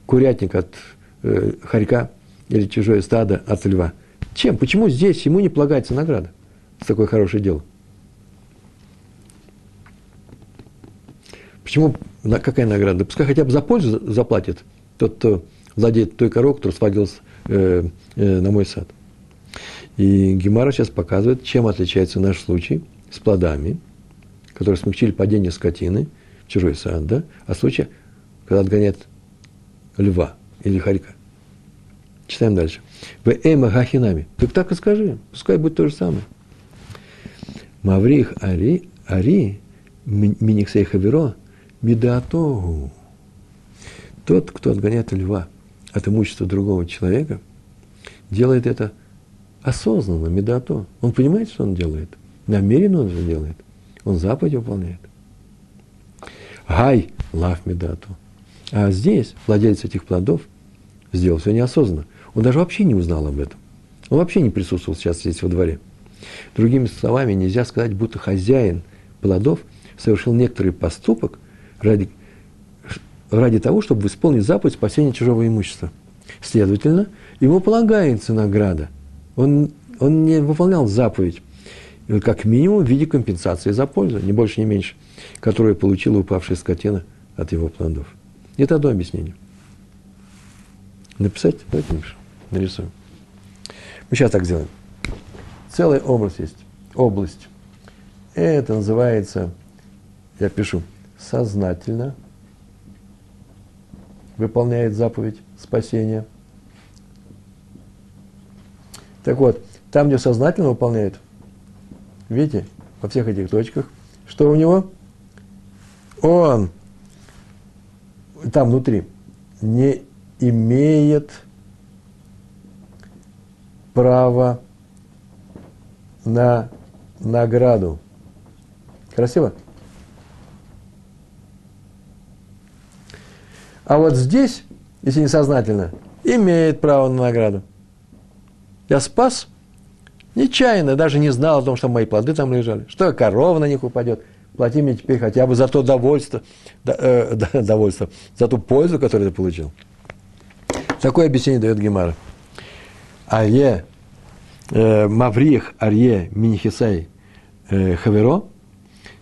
Курятник от э, хорька или чужое стадо от льва. Чем? Почему здесь ему не полагается награда за такое хорошее дело? Почему, какая награда? Пускай хотя бы за пользу заплатит тот, кто владеет той коровой, которая сводилась э, э, на мой сад. И Гемара сейчас показывает, чем отличается наш случай с плодами, которые смягчили падение скотины в чужой сад, да, а случай, когда отгоняет льва или хорька. Читаем дальше. В эма гахинами. Так так и скажи, пускай будет то же самое. Маврих ари, ари миниксей хаверо, Медатогу. Тот, кто отгоняет льва от имущества другого человека, делает это осознанно, медато. Он понимает, что он делает. Намеренно он это делает. Он заповедь выполняет. Гай, лав медато. А здесь владелец этих плодов сделал все неосознанно. Он даже вообще не узнал об этом. Он вообще не присутствовал сейчас здесь во дворе. Другими словами, нельзя сказать, будто хозяин плодов совершил некоторый поступок – ради, ради того, чтобы исполнить заповедь спасения чужого имущества. Следовательно, ему полагается награда. Он он не выполнял заповедь, как минимум в виде компенсации за пользу, не больше, не меньше, которую получила упавшая скотина от его плодов. Это одно объяснение. Написать? Давайте напишем. Нарисуем. Мы сейчас так сделаем. Целая область есть. Область. Это называется, я пишу, сознательно выполняет заповедь спасения. Так вот, там, где сознательно выполняет, видите, во всех этих точках, что у него? Он там внутри не имеет права на награду. Красиво? А вот здесь, если несознательно, имеет право на награду. Я спас нечаянно, даже не знал о том, что мои плоды там лежали, что корова на них упадет. Плати мне теперь хотя бы за то довольство, э, довольство, за ту пользу, которую ты получил. Такое объяснение дает Гемара. Арье, э, Маврих Арье Минихисей э, Хаверо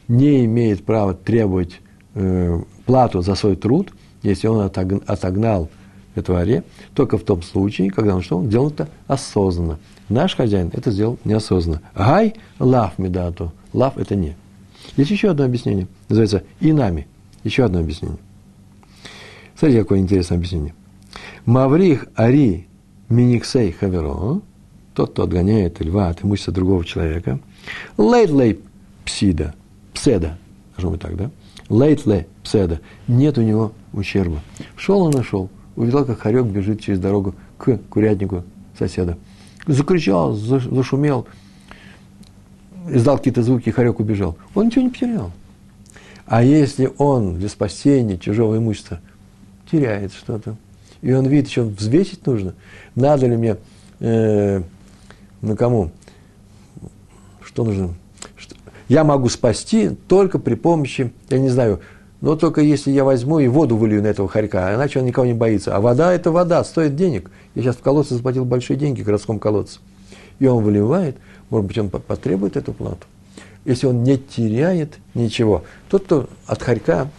не имеет права требовать э, плату за свой труд, если он отогнал этого аре, только в том случае, когда он что? Он делал это осознанно. Наш хозяин это сделал неосознанно. Гай лав медату. Лав это не. Есть еще одно объяснение. Называется и нами. Еще одно объяснение. Смотрите, какое интересное объяснение. Маврих Ари Миниксей Хаверо, тот, кто отгоняет льва от имущества другого человека, лейт-лей псида, пседа, скажем так, да? Лейт-лей пседа, нет у него ущерба. Шел он нашел, увидел, как хорек бежит через дорогу к курятнику соседа. Закричал, зашумел, издал какие-то звуки, хорек убежал. Он ничего не потерял. А если он для спасения чужого имущества теряет что-то, и он видит, еще взвесить нужно. Надо ли мне, э, ну кому, что нужно? Что, я могу спасти только при помощи, я не знаю, но только если я возьму и воду вылью на этого хорька, иначе он никого не боится. А вода – это вода, стоит денег. Я сейчас в колодце заплатил большие деньги, в городском колодце. И он выливает, может быть, он потребует эту плату. Если он не теряет ничего, тот, кто от хорька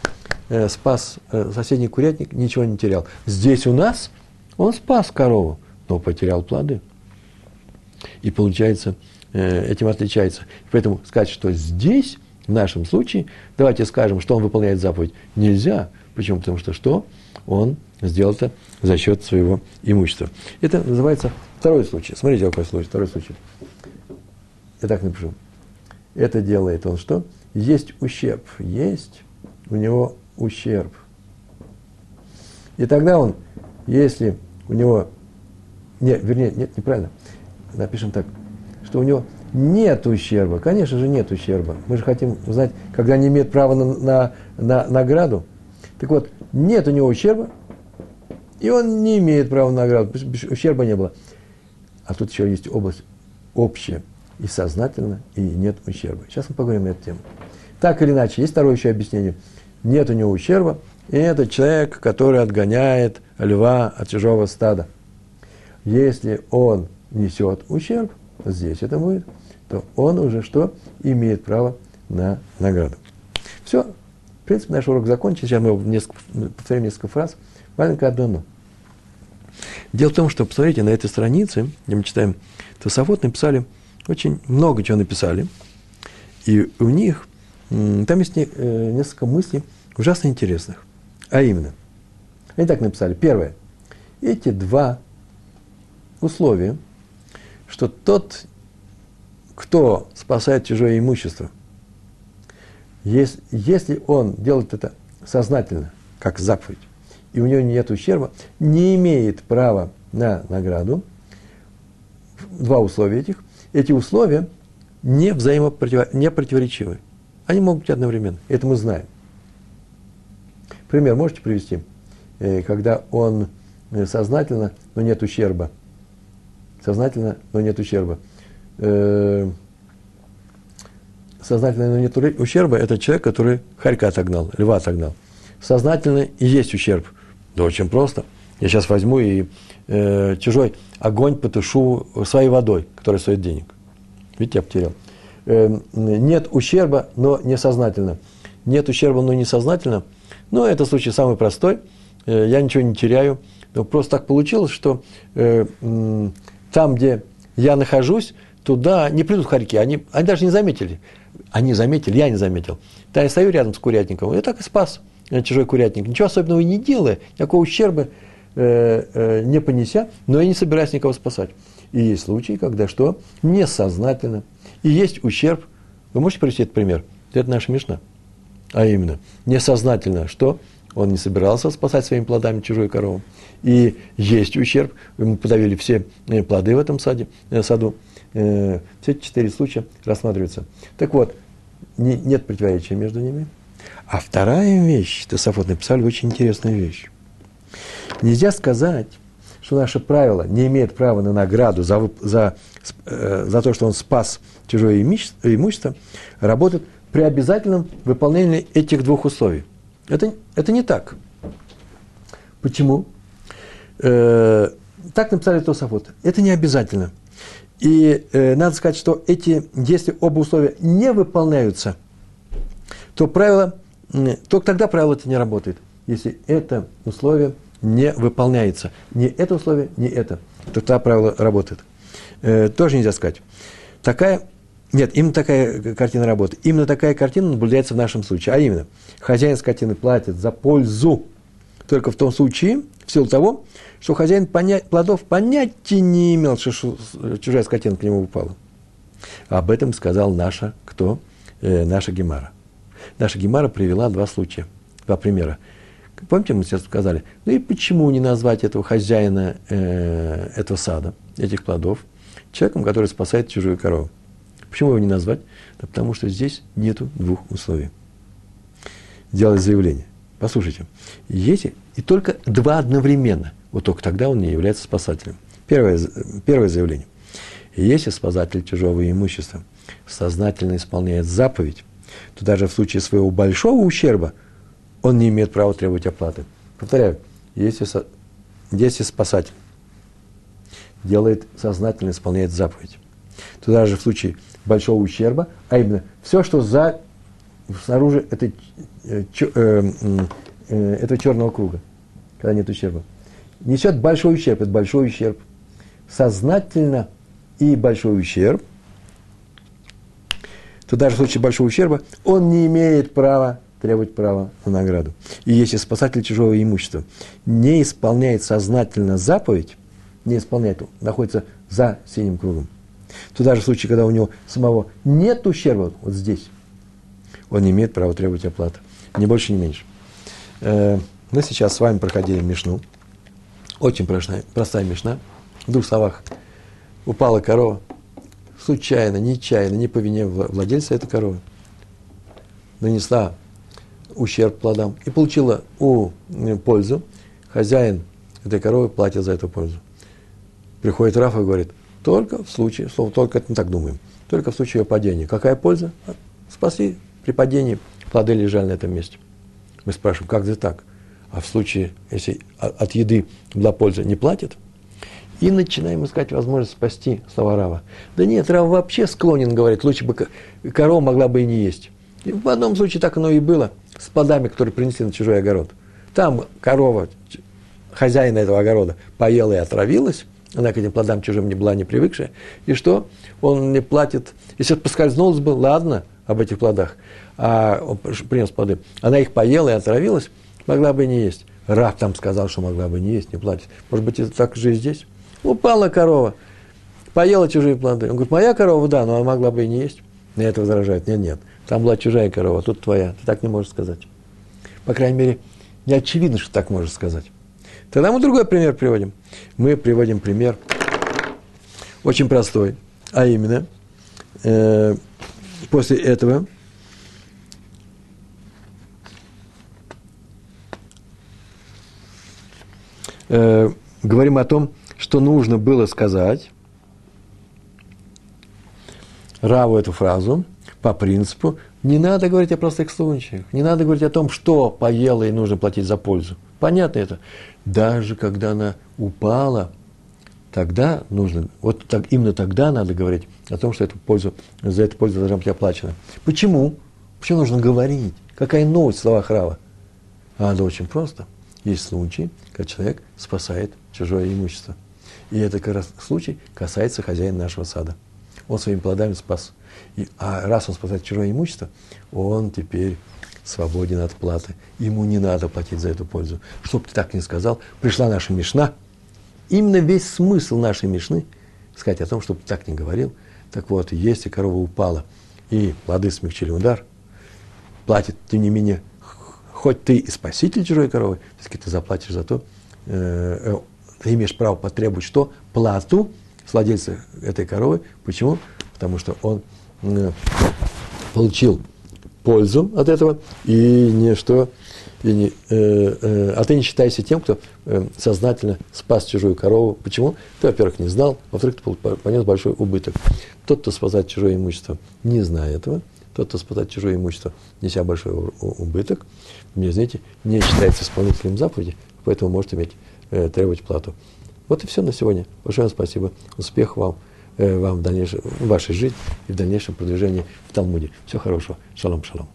Э, спас э, соседний курятник, ничего не терял. Здесь у нас он спас корову, но потерял плоды. И получается, э, этим отличается. Поэтому сказать, что здесь, в нашем случае, давайте скажем, что он выполняет заповедь, нельзя. Почему? Потому что что? Он сделал это за счет своего имущества. Это называется второй случай. Смотрите, какой случай, второй случай. Я так напишу. Это делает он что? Есть ущерб, есть у него ущерб. И тогда он, если у него, нет, вернее, нет, неправильно, напишем так, что у него нет ущерба, конечно же нет ущерба. Мы же хотим узнать, когда они имеют право на, на, на награду. Так вот, нет у него ущерба, и он не имеет права на награду, ущерба не было. А тут еще есть область общая, и сознательно, и нет ущерба. Сейчас мы поговорим на эту тему. Так или иначе, есть второе еще объяснение – нет у него ущерба, и это человек, который отгоняет льва от чужого стада. Если он несет ущерб, здесь это будет, то он уже что? Имеет право на награду. Все. В принципе, наш урок закончен. Сейчас мы несколько, повторим несколько фраз. Маленькое одно но. Дело в том, что, посмотрите, на этой странице, где мы читаем Тософот, написали очень много чего написали. И у них там есть э, несколько мыслей ужасно интересных. А именно, они так написали. Первое. Эти два условия, что тот, кто спасает чужое имущество, если, если он делает это сознательно, как заповедь, и у него нет ущерба, не имеет права на награду. Два условия этих. Эти условия не, взаимопротив... не противоречивы. Они могут быть одновременно. Это мы знаем. Пример можете привести? Э, когда он э, сознательно, но нет ущерба. Сознательно, но нет ущерба. Э, сознательно, но нет ущерба – это человек, который харька отогнал, льва отогнал. Сознательно и есть ущерб. Да очень просто. Я сейчас возьму и э, чужой огонь потушу своей водой, которая стоит денег. Видите, я потерял. Э, нет ущерба, но несознательно. Нет ущерба, но несознательно. Но это случай самый простой. Э, я ничего не теряю. Но просто так получилось, что э, э, там, где я нахожусь, туда не придут хорьки. Они, они даже не заметили. Они заметили, я не заметил. Да, я стою рядом с курятником, я так и спас чужой курятник. Ничего особенного не делая, никакого ущерба э, э, не понеся, но я не собираюсь никого спасать. И есть случаи, когда что? Несознательно. И есть ущерб. Вы можете привести этот пример? Это наша Мишна. А именно, несознательно, что он не собирался спасать своими плодами чужую корову. И есть ущерб. Мы подавили все э, плоды в этом саде, э, саду. Э, все четыре случая рассматриваются. Так вот, не, нет противоречия между ними. А вторая вещь, Тософот написали очень интересную вещь. Нельзя сказать, что наше правило не имеет права на награду за, за, э, за то, что он спас чужое имущество, работает при обязательном выполнении этих двух условий. Это, это не так. Почему? Э, так написали Тософот. Это не обязательно. И э, надо сказать, что эти, если оба условия не выполняются, то правило, только тогда правило это не работает. Если это условие не выполняется. Не это условие, не это. То тогда правило работает. Э, тоже нельзя сказать. Такая, нет, именно такая картина работает. Именно такая картина наблюдается в нашем случае. А именно, хозяин скотины платит за пользу только в том случае, в силу того, что хозяин поня- плодов понятия не имел, что чужая скотина к нему упала. Об этом сказал наша, кто? Э, наша Гемара. Наша Гемара привела два случая, два примера. Помните, мы сейчас сказали, ну и почему не назвать этого хозяина э, этого сада, этих плодов, человеком, который спасает чужую корову? Почему его не назвать? Да потому что здесь нету двух условий. Делать заявление. Послушайте, есть и только два одновременно. Вот только тогда он не является спасателем. Первое, первое заявление. Если спасатель чужого имущества сознательно исполняет заповедь, то даже в случае своего большого ущерба он не имеет права требовать оплаты. Повторяю, если, если спасатель делает сознательно исполняет заповедь, то даже в случае большого ущерба, а именно все, что за, снаружи этой, э, э, э, этого черного круга, когда нет ущерба, несет большой ущерб, это большой ущерб. Сознательно и большой ущерб, то даже в случае большого ущерба он не имеет права требовать права на награду. И если спасатель чужого имущества не исполняет сознательно заповедь, не исполняет, находится за синим кругом, то даже в случае, когда у него самого нет ущерба, вот здесь, он не имеет права требовать оплаты. Ни больше, ни меньше. Э, мы сейчас с вами проходили Мишну. Очень простая, простая Мишна. В двух словах. Упала корова. Случайно, нечаянно, не по вине владельца этой коровы. Нанесла ущерб плодам и получила у пользу, хозяин этой коровы платит за эту пользу. Приходит Раф и говорит, только в случае, слово только, мы так думаем, только в случае ее падения. Какая польза? Спасли при падении, плоды лежали на этом месте. Мы спрашиваем, как это так? А в случае, если от еды была польза, не платит? И начинаем искать возможность спасти слова Рава. Да нет, Рав вообще склонен говорить, лучше бы корова могла бы и не есть. И в одном случае так оно и было с плодами, которые принесли на чужой огород. Там корова, хозяина этого огорода, поела и отравилась, она к этим плодам чужим не была не привыкшая. И что? Он не платит. Если поскользнулась бы, ладно, об этих плодах, а он принес плоды. Она их поела и отравилась, могла бы не есть. Раб там сказал, что могла бы не есть, не платить. Может быть, это так же и здесь. Упала корова, поела чужие плоды. Он говорит, моя корова, да, но она могла бы и не есть. На это возражают, нет, нет. Там была чужая корова, тут твоя. Ты так не можешь сказать. По крайней мере, не очевидно, что так можешь сказать. Тогда мы другой пример приводим. Мы приводим пример очень простой, а именно, э, после этого э, говорим о том, что нужно было сказать Раву эту фразу – по принципу, не надо говорить о простых случаях, не надо говорить о том, что поело и нужно платить за пользу. Понятно это. Даже когда она упала, тогда нужно, вот так, именно тогда надо говорить о том, что эту пользу, за эту пользу должна быть оплачена. Почему? Почему нужно говорить? Какая новость в словах Рава? А это очень просто. Есть случаи, когда человек спасает чужое имущество. И это как раз случай касается хозяина нашего сада. Он своими плодами спас. И, а раз он спасает чужое имущество, он теперь свободен от платы. Ему не надо платить за эту пользу. Чтоб ты так не сказал, пришла наша Мишна. Именно весь смысл нашей Мишны сказать о том, чтобы так не говорил. Так вот, если корова упала, и плоды смягчили удар, платит, тем не менее, хоть ты и спаситель чужой коровы, все-таки ты заплатишь за то, э, э, ты имеешь право потребовать что? Плату с владельца этой коровы. Почему? Потому что он получил пользу от этого, и не что, и не, э, э, а ты не считайся тем, кто э, сознательно спас чужую корову. Почему? Ты, во-первых, не знал, во-вторых, ты понес большой убыток. Тот, кто спасает чужое имущество, не зная этого, тот, кто спасает чужое имущество, неся большой убыток, не знаете, не считается исполнителем заповеди, поэтому может иметь, э, требовать плату. Вот и все на сегодня. Большое спасибо. Успех вам, э, вам в, дальнейшем, в вашей жизни и в дальнейшем продвижении в Талмуде. Всего хорошего. Шалом, шалом.